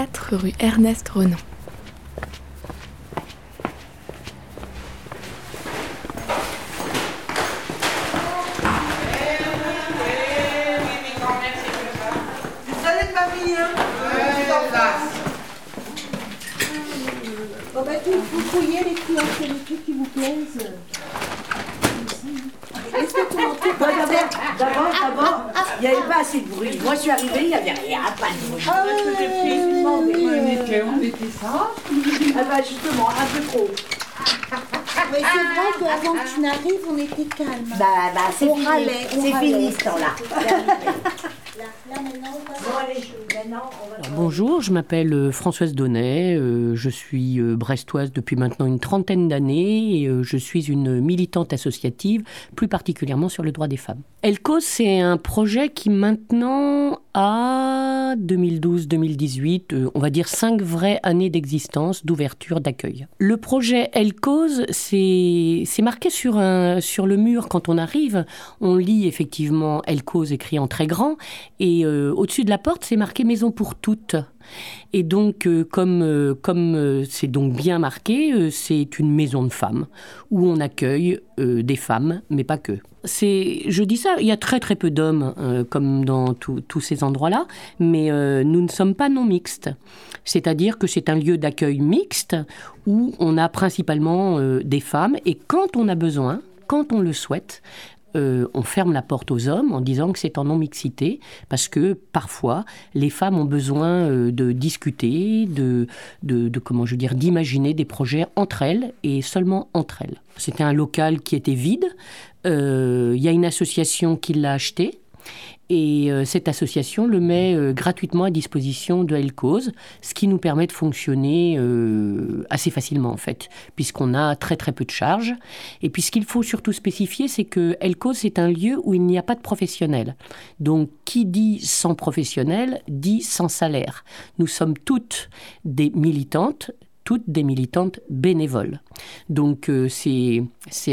4 rue Ernest Renan. vous les couleurs, les trucs qui vous plaisent. Est-ce que tu m'entends D'abord, d'abord, il n'y avait pas assez de bruit. Moi, je suis arrivée, il n'y avait rien, pas de bruit. Ah oui, oui, oui, On était, on était ça. Ah bah justement, un peu trop. Mais c'est vrai qu'avant que tu n'arrives, on était calme. Bah, bah c'est On fini. râlait, on C'est râlait. fini ce temps-là. Là, là, maintenant, on va Bon, allez, bonjour, je m'appelle euh, Françoise Donnet, euh, je suis euh, brestoise depuis maintenant une trentaine d'années et je suis une militante associative, plus particulièrement sur le droit des femmes. Elcos, c'est un projet qui maintenant a 2012-2018, euh, on va dire cinq vraies années d'existence, d'ouverture, d'accueil. Le projet Elcos, c'est marqué sur, le mur quand on arrive, on lit effectivement Elcos écrit en très grand et au-dessus de la porte, c'est marqué Maison pour toutes. Et donc, euh, comme euh, comme euh, c'est donc bien marqué, c'est une maison de femmes où on accueille des femmes, mais pas que. C'est, je dis ça, il y a très très peu d'hommes, comme dans tous ces endroits-là, mais nous ne sommes pas non mixtes. C'est-à-dire que c'est un lieu d'accueil mixte où on a principalement des femmes, et quand on a besoin, quand on le souhaite, euh, on ferme la porte aux hommes en disant que c'est en non-mixité, parce que parfois, les femmes ont besoin euh, de discuter, de, comment je dire, d'imaginer des projets entre elles et seulement entre elles. C'était un local qui était vide. Euh, Il y a une association qui l'a acheté. Et euh, cette association le met euh, gratuitement à disposition de Helcause, ce qui nous permet de fonctionner euh, assez facilement en fait, puisqu'on a très très peu de charges. Et puis ce qu'il faut surtout spécifier, c'est que Helcause c'est un lieu où il n'y a pas de professionnels. Donc qui dit sans professionnel dit sans salaire. Nous sommes toutes des militantes toutes des militantes bénévoles. Donc euh, c'est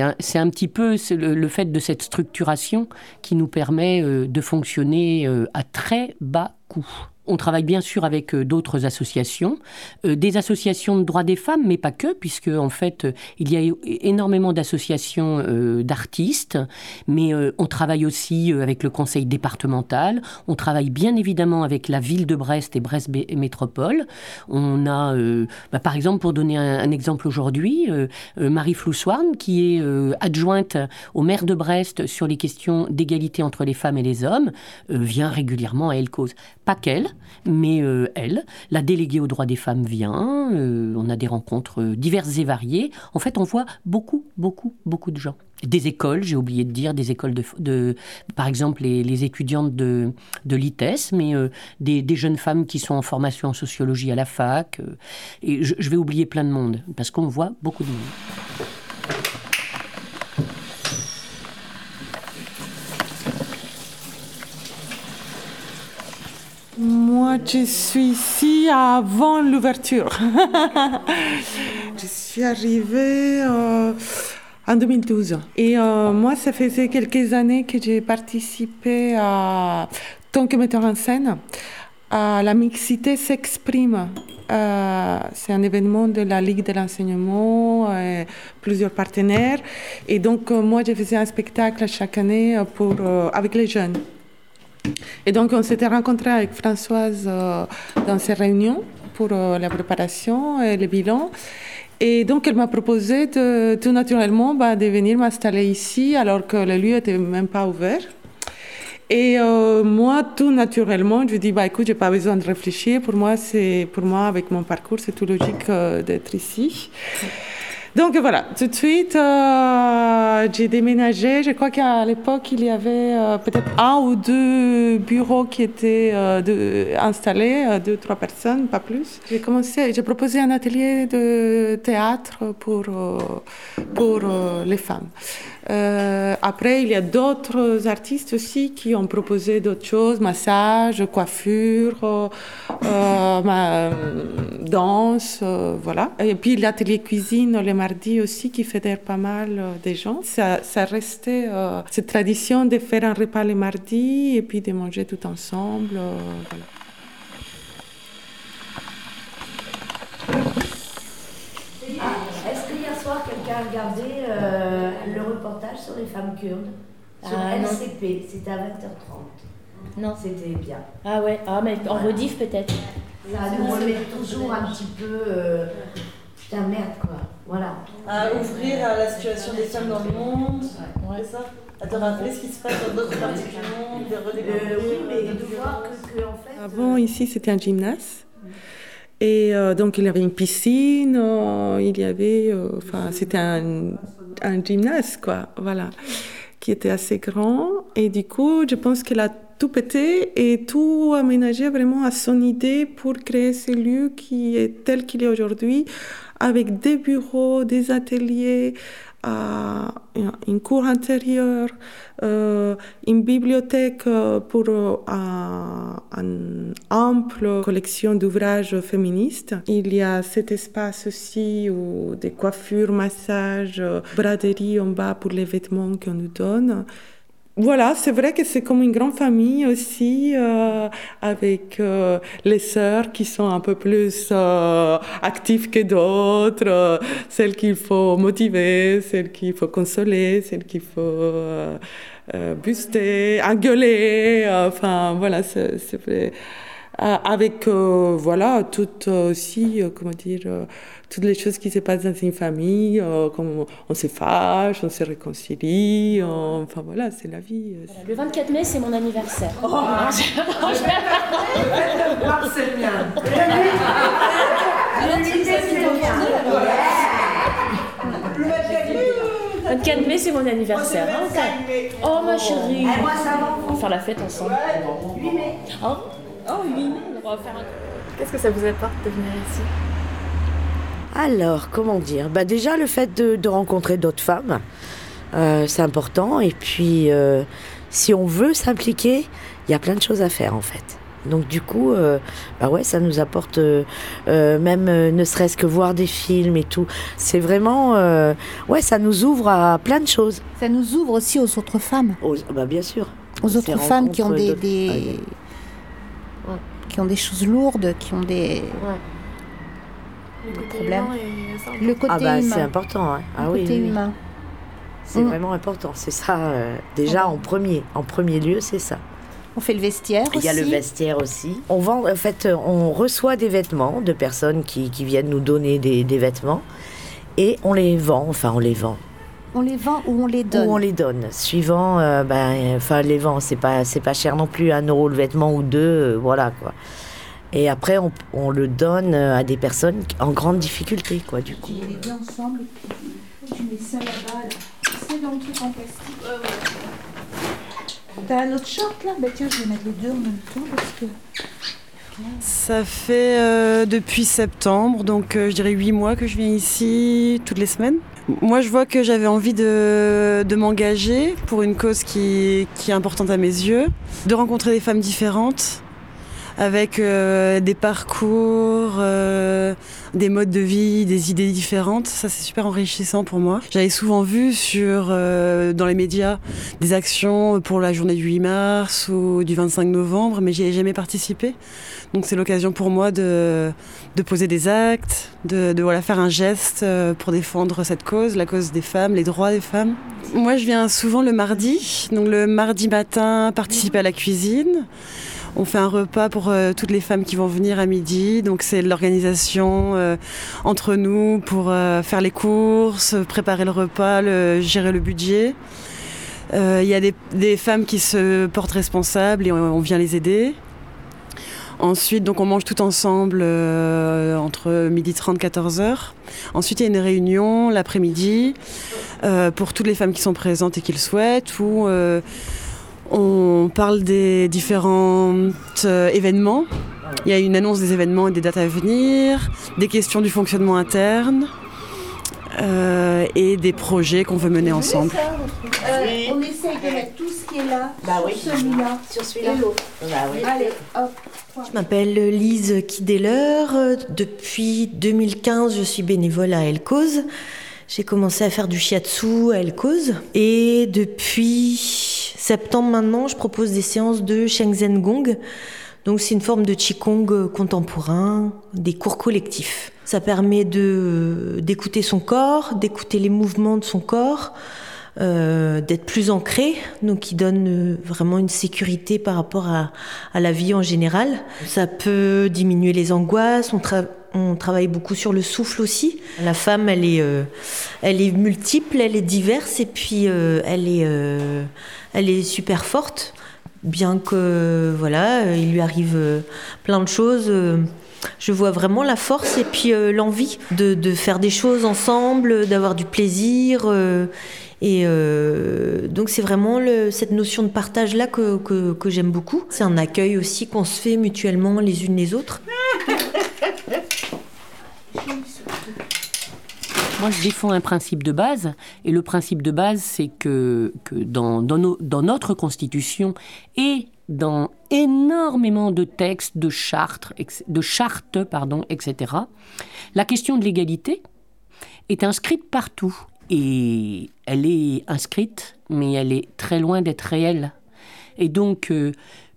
un, petit peu le, le fait de cette structuration qui nous permet euh, de fonctionner euh, à très bas coût. On travaille bien sûr avec euh, d'autres associations, euh, des associations de droits des femmes, mais pas que, puisque en fait euh, il y a énormément d'associations d'artistes, mais on travaille aussi avec le conseil départemental, on travaille bien évidemment avec la ville de Brest et Brest Métropole. On a, bah, par exemple, pour donner un, un exemple aujourd'hui, Marie Floussoirne, qui est adjointe au maire de Brest sur les questions d'égalité entre les femmes et les hommes, vient régulièrement à Elle Cause. Pas qu'elle, mais euh, elle. La déléguée aux droits des femmes vient. euh, on a des rencontres euh, diverses et variées. En fait, on voit beaucoup, beaucoup, beaucoup de gens. Des écoles, j'ai oublié de dire, des écoles de, par exemple, les, étudiantes de, de l'ITES, mais des, jeunes femmes qui sont en formation en sociologie à la fac. et je vais oublier plein de monde, parce qu'on voit beaucoup de monde. Je suis ici avant l'ouverture. je suis arrivée euh, en 2012. Et euh, moi, ça faisait quelques années que j'ai participé à, tant que metteur en scène à la mixité s'exprime. Euh, c'est un événement de la Ligue de l'enseignement, plusieurs partenaires. Et donc, moi, je faisais un spectacle chaque année pour, avec les jeunes. Et donc, on s'était rencontrés avec Françoise euh, dans ces réunions pour euh, la préparation et le bilan. Et donc, elle m'a proposé tout naturellement bah, de venir m'installer ici alors que le lieu n'était même pas ouvert. Et euh, moi, tout naturellement, je dis, bah, écoute, j'ai pas besoin de réfléchir. Pour moi, pour moi, avec mon parcours, c'est tout logique d'être ici. Donc voilà, tout de suite, euh, j'ai déménagé. Je crois qu'à l'époque, il y avait euh, peut-être un ou deux bureaux qui étaient euh, installés, euh, deux, trois personnes, pas plus. J'ai commencé, j'ai proposé un atelier de théâtre pour, pour les femmes. Euh, après, il y a d'autres artistes aussi qui ont proposé d'autres choses, massage, coiffure, euh, euh, danse, voilà. Et puis l'atelier cuisine les mardis aussi qui fédère pas mal des gens. Ça, ça restait cette tradition de faire un repas les mardis et puis de manger tout ensemble. Est-ce que hier soir quelqu'un a regardé sur les femmes kurdes sur Ah. LCP. C'était à 20h30. Non. C'était bien. Ah ouais, ah, mais en rediff peut-être. Ça nous remet toujours un petit peu. euh, putain, merde quoi. Voilà. À ouvrir à la situation des femmes dans le monde, c'est ça À te rappeler ce qui se passe dans d'autres parties du monde, de Euh, redécouvrir. oui, mais de voir que, que, en fait. Avant, ici, c'était un gymnase. Et euh, donc, il y avait une piscine, euh, il y avait. euh, Enfin, c'était un, un gymnase, quoi, voilà, qui était assez grand. Et du coup, je pense qu'elle a tout pété et tout aménagé vraiment à son idée pour créer ce lieu qui est tel qu'il est aujourd'hui, avec des bureaux, des ateliers, euh, une- cour intérieure, euh, une bibliothèque euh, pour un- une ample collection d'ouvrages féministes. Il y a cet espace aussi où des coiffures, massages, euh, braderie en bas pour les vêtements qu'on nous donne. Voilà, c'est vrai que c'est comme une grande famille aussi, euh, avec euh, les sœurs qui sont un peu plus euh, actives que d'autres, euh, celles qu'il faut motiver, celles qu'il faut consoler, celles qu'il faut euh, euh, booster, engueuler. Enfin, voilà, c'est vrai. Euh, avec euh, voilà toutes euh, aussi euh, comment dire euh, toutes les choses qui se passent dans une famille euh, comme on, se fâche on se réconcilie on- enfin voilà c'est la vie euh, Voilà, Le 24 mai, c'est mon anniversaire. Voir, c'est bien. Le 24 mai, c'est mon anniversaire. hein. Oh ma chérie. Eh. On va faire la fête ensemble. 8 mai. Oh, 8 mai, on va faire un... Qu'est-ce que ça vous apporte de venir ici Alors, comment dire? Bah Déjà, le fait de, de rencontrer d'autres femmes, euh, c'est important. Et puis, euh, si on veut s'impliquer, il y a plein de choses à faire, en fait. Donc, du coup, euh, bah ouais, ça nous apporte, euh, euh, même euh, ne serait-ce que voir des films et tout. C'est vraiment, euh, ouais, ça nous ouvre à plein de choses. Ça nous ouvre aussi aux autres femmes, Aux- bah, bien sûr. aux autres femmes qui ont rencontres des, de- des- qui ont des choses lourdes, qui ont des problèmes. Le côté Ah bah, c'est humain. important. hein. Ah le oui, côté oui, oui. humain. C'est Mm. vraiment important. C'est ça, euh, déjà en premier. En premier lieu, c'est ça. On fait le vestiaire Il y a le vestiaire aussi. On vend, en fait, on reçoit des vêtements de personnes qui, qui viennent nous donner des, des vêtements et on les vend. Enfin, on les vend On les vend ou on les donne. ou on les donne, suivant. euh, ben, enfin, les vend. C'est pas, c'est pas cher non plus, un euro le vêtement ou deux, euh, voilà quoi. Et après, on, on le donne euh, à des personnes en grande difficulté, quoi, du coup. les deux ensemble. Tu mets ça là-bas, là. C'est dans le truc en plastique. T'as un autre short là? Bah tiens, je vais mettre les deux en même temps parce que. Ça fait euh, depuis septembre, donc euh, je dirais huit mois que je viens ici toutes les semaines. Moi, je vois que j'avais envie de, m'engager pour une cause qui est importante à mes yeux, de rencontrer des femmes différentes, avec euh, des parcours, euh, des modes de vie, des idées différentes. Ça, c'est super enrichissant pour moi. J'avais souvent vu sur, euh, dans les médias des actions pour la journée du 8 mars ou du 25 novembre, mais j'y ai jamais participé. Donc c'est l'occasion pour moi de, poser des actes, de, de, voilà, faire un geste pour défendre cette cause, la cause des femmes, les droits des femmes. Moi, je viens souvent le mardi. Donc le mardi matin, participer à la cuisine. On fait un repas pour euh, toutes les femmes qui vont venir à midi. Donc c'est l'organisation euh, entre nous pour euh, faire les courses, préparer le repas, gérer le budget. Il y a des, femmes qui se portent responsables et on, vient les aider. Ensuite, donc on mange tout ensemble entre midi 30 14 heures. Ensuite, il y a une réunion l'après-midi pour toutes les femmes qui sont présentes et qui le souhaitent, on parle des différents euh, événements. Il y a une annonce des événements et des dates à venir, des questions du fonctionnement interne euh, et des projets qu'on veut mener ensemble. Euh, On essaye de mettre tout ce qui est là Bah sur oui. celui-là. Sur l'autre. Bah oui. Allez, hop. Je m'appelle Lise Kideler. Depuis 2015, je suis bénévole à El Cause. J'ai commencé à faire du shiatsu à El Cause. Et depuis septembre maintenant, je propose des séances de Shenzhen Gong. Donc c'est une forme de Qigong contemporain, des cours collectifs. Ça permet de d'écouter son corps, d'écouter les mouvements de son corps, euh, d'être plus ancré, donc qui donne euh, vraiment une sécurité par rapport à, à, la vie en général. Ça peut diminuer les angoisses. On travaille beaucoup sur le souffle aussi. La femme, elle est, euh, elle est multiple, elle est diverse et puis euh, elle est, euh, elle est super forte. Bien que voilà, il lui arrive plein de choses je vois vraiment la force et puis l'envie de, faire des choses ensemble, d'avoir du plaisir. Et donc c'est vraiment cette notion de partage-là que, que, que j'aime beaucoup. C'est un accueil aussi qu'on se fait mutuellement les unes les autres. Moi, je défends un principe de base, et le principe de base, c'est que, dans, notre Constitution et dans énormément de textes, de chartes, de chartes pardon, etc., la question de l'égalité est inscrite partout. Et elle est inscrite, mais elle est très loin d'être réelle. Et donc, euh,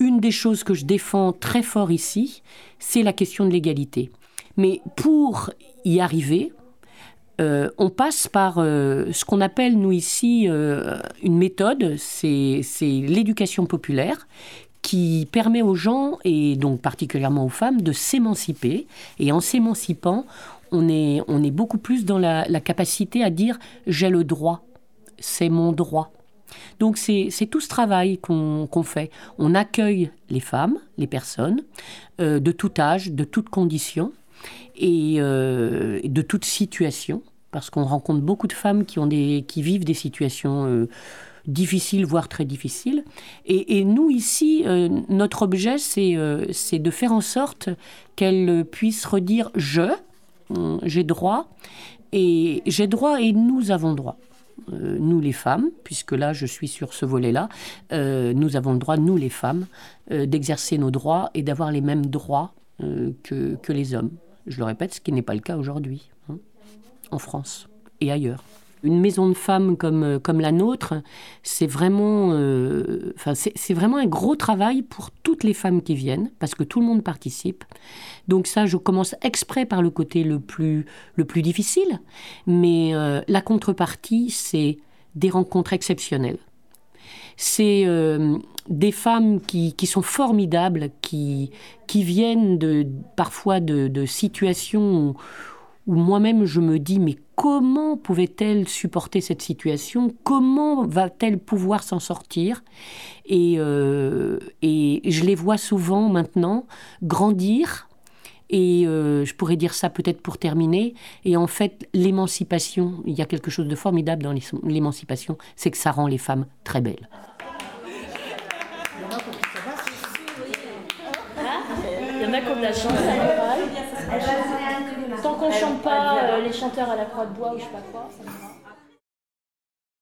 une des choses que je défends très fort ici, c'est la question de l'égalité. Mais pour y arriver, euh, on passe par euh, ce qu'on appelle, nous ici, une méthode, c'est l'éducation populaire, qui permet aux gens, et donc particulièrement aux femmes, de s'émanciper. Et en s'émancipant, on est, beaucoup plus dans la, capacité à dire j'ai le droit, c'est mon droit. Donc c'est tout ce travail qu'on fait. On accueille les femmes, les personnes, euh, de tout âge, de toutes conditions et euh, de toute situation, parce qu'on rencontre beaucoup de femmes qui, ont des, qui vivent des situations euh, difficiles, voire très difficiles. Et, nous, ici, notre objet, c'est de faire en sorte qu'elles puissent redire « je », euh, j'ai droit, et j'ai droit et nous avons droit. Euh, nous les femmes, puisque là je suis sur ce volet-là, euh, nous avons le droit, nous les femmes, d'exercer nos droits et d'avoir les mêmes droits que, que, les hommes. Je le répète, ce qui n'est pas le cas aujourd'hui, hein, en France et ailleurs une maison de femmes comme, euh, comme la nôtre, c'est vraiment, euh, c'est vraiment un gros travail pour toutes les femmes qui viennent, parce que tout le monde participe. Donc ça, je commence exprès par le côté le plus, le plus difficile, mais euh, la contrepartie, c'est des rencontres exceptionnelles. C'est des femmes qui, sont formidables, qui, qui viennent de, parfois de, situations où, où moi-même je me dis mais comment pouvait-elle supporter cette situation? Comment va-t-elle pouvoir s'en sortir? Et, euh, et, je les vois souvent maintenant grandir. Et euh, je pourrais dire ça peut-être pour terminer. Et en fait, l'émancipation, il y a quelque chose de formidable dans l'émancipation, c'est que ça rend les femmes très belles. Il y en a de la chance, Tant qu'on chante pas euh, les chanteurs à la croix de bois ou je sais pas quoi, ça me va.